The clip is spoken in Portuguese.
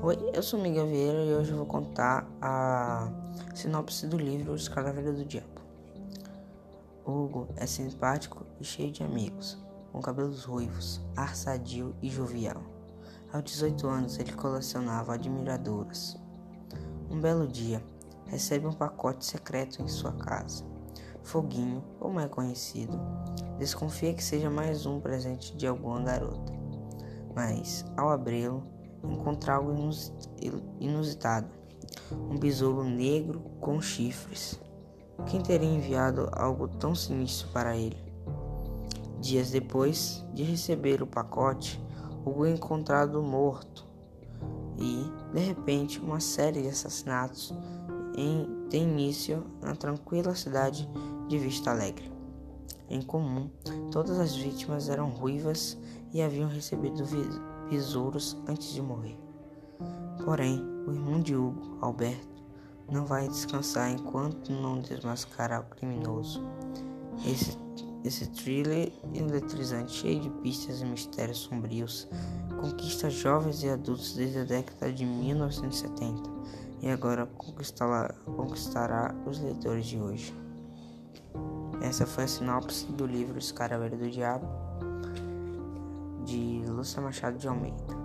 Oi, eu sou Miguel Vieira e hoje eu vou contar a sinopse do livro Escaravelho do Diabo. Hugo é simpático e cheio de amigos, com cabelos ruivos, ar sadio e jovial. Aos 18 anos ele colecionava admiradoras. Um belo dia, recebe um pacote secreto em sua casa. Foguinho, como é conhecido, desconfia que seja mais um presente de alguma garota. Mas, ao abri-lo, encontra algo inusitado: um besouro negro com chifres. Quem teria enviado algo tão sinistro para ele? Dias depois de receber o pacote, é encontrado morto e, de repente, uma série de assassinatos em, tem início na tranquila cidade de Vista Alegre. Em comum, todas as vítimas eram ruivas e haviam recebido besouros antes de morrer. Porém, o irmão de Hugo, Alberto, não vai descansar enquanto não desmascarar o criminoso. Esse, esse thriller eletrizante, cheio de pistas e mistérios sombrios, conquista jovens e adultos desde a década de 1970 e agora conquistará, conquistará os leitores de hoje. Essa foi a sinopse do livro Escaravelho do Diabo, Lúcia Machado de Almeida.